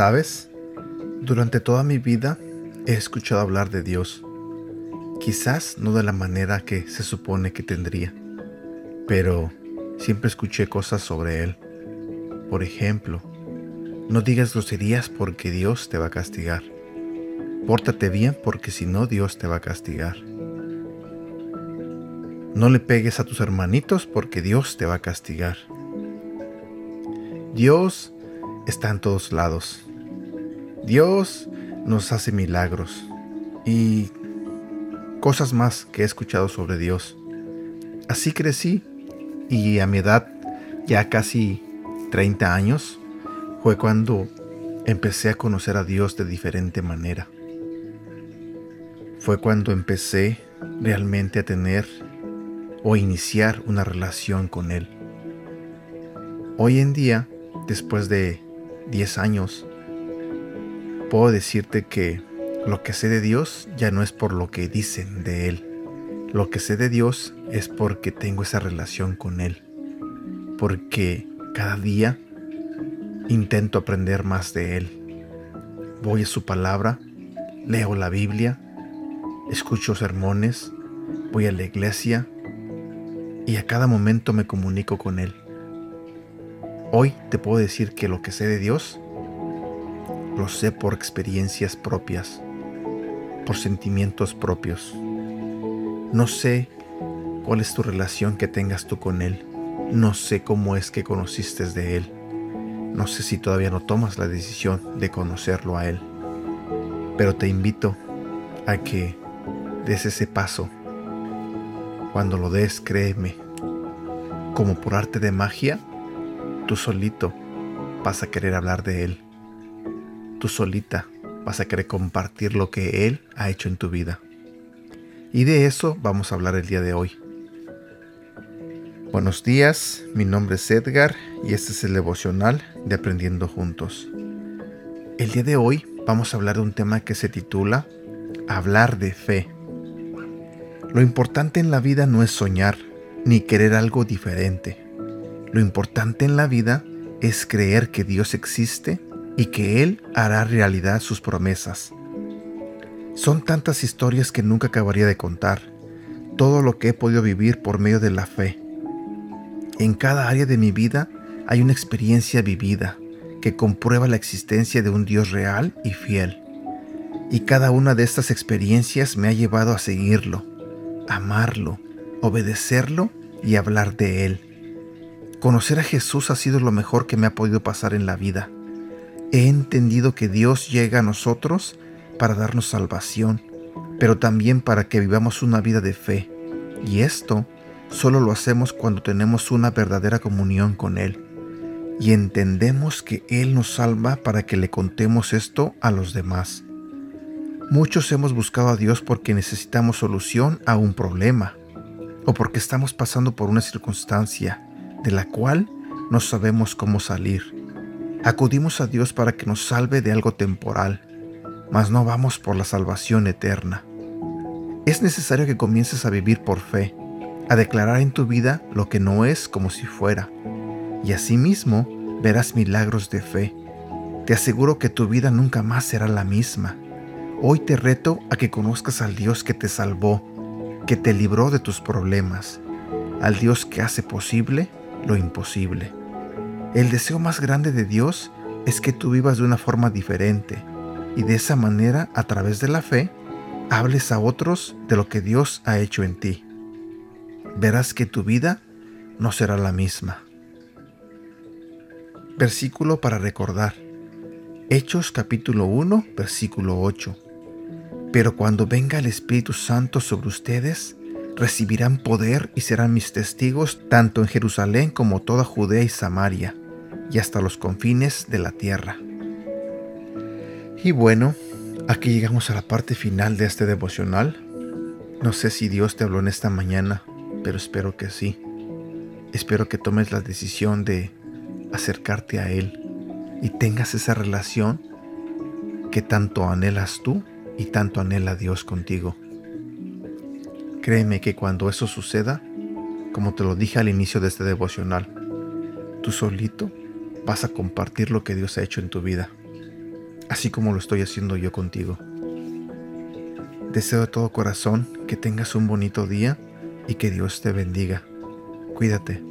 ¿Sabes? Durante toda mi vida he escuchado hablar de Dios. Quizás no de la manera que se supone que tendría, pero siempre escuché cosas sobre Él. Por ejemplo, no digas groserías porque Dios te va a castigar. Pórtate bien porque si no Dios te va a castigar. No le pegues a tus hermanitos porque Dios te va a castigar. Dios está en todos lados. Dios nos hace milagros y cosas más que he escuchado sobre Dios. Así crecí y a mi edad, ya casi 30 años, fue cuando empecé a conocer a Dios de diferente manera. Fue cuando empecé realmente a tener o iniciar una relación con Él. Hoy en día, después de 10 años, puedo decirte que lo que sé de Dios ya no es por lo que dicen de Él. Lo que sé de Dios es porque tengo esa relación con Él. Porque cada día intento aprender más de Él. Voy a su palabra, leo la Biblia, escucho sermones, voy a la iglesia y a cada momento me comunico con Él. Hoy te puedo decir que lo que sé de Dios, lo sé por experiencias propias, por sentimientos propios. No sé cuál es tu relación que tengas tú con Él. No sé cómo es que conociste de Él. No sé si todavía no tomas la decisión de conocerlo a Él, pero te invito a que des ese paso. Cuando lo des, créeme, como por arte de magia, tú solito vas a querer hablar de Él. Tú solita vas a querer compartir lo que Él ha hecho en tu vida. Y de eso vamos a hablar el día de hoy. Buenos días, mi nombre es Edgar y este es el devocional de Aprendiendo Juntos. El día de hoy vamos a hablar de un tema que se titula Hablar de fe. Lo importante en la vida no es soñar ni querer algo diferente. Lo importante en la vida es creer que Dios existe y que Él hará realidad sus promesas. Son tantas historias que nunca acabaría de contar, todo lo que he podido vivir por medio de la fe en cada área de mi vida hay una experiencia vivida que comprueba la existencia de un Dios real y fiel. Y cada una de estas experiencias me ha llevado a seguirlo, amarlo, obedecerlo y hablar de Él. Conocer a Jesús ha sido lo mejor que me ha podido pasar en la vida. He entendido que Dios llega a nosotros para darnos salvación, pero también para que vivamos una vida de fe. Y esto solo lo hacemos cuando tenemos una verdadera comunión con Él y entendemos que Él nos salva para que le contemos esto a los demás. Muchos hemos buscado a Dios porque necesitamos solución a un problema o porque estamos pasando por una circunstancia de la cual no sabemos cómo salir. Acudimos a Dios para que nos salve de algo temporal, mas no vamos por la salvación eterna. Es necesario que comiences a vivir por fe a declarar en tu vida lo que no es como si fuera, y asimismo verás milagros de fe. Te aseguro que tu vida nunca más será la misma. Hoy te reto a que conozcas al Dios que te salvó, que te libró de tus problemas, al Dios que hace posible lo imposible. El deseo más grande de Dios es que tú vivas de una forma diferente y de esa manera, a través de la fe, hables a otros de lo que Dios ha hecho en ti verás que tu vida no será la misma. Versículo para recordar. Hechos capítulo 1, versículo 8. Pero cuando venga el Espíritu Santo sobre ustedes, recibirán poder y serán mis testigos tanto en Jerusalén como toda Judea y Samaria, y hasta los confines de la tierra. Y bueno, aquí llegamos a la parte final de este devocional. No sé si Dios te habló en esta mañana pero espero que sí. Espero que tomes la decisión de acercarte a Él y tengas esa relación que tanto anhelas tú y tanto anhela Dios contigo. Créeme que cuando eso suceda, como te lo dije al inicio de este devocional, tú solito vas a compartir lo que Dios ha hecho en tu vida, así como lo estoy haciendo yo contigo. Deseo de todo corazón que tengas un bonito día y que Dios te bendiga. Cuídate.